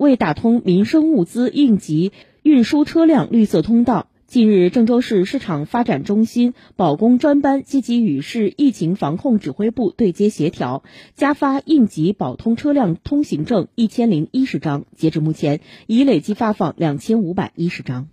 为打通民生物资应急运输车辆绿色通道，近日郑州市市场发展中心保工专班积极与市疫情防控指挥部对接协调，加发应急保通车辆通行证一千零一十张，截至目前已累计发放两千五百一十张。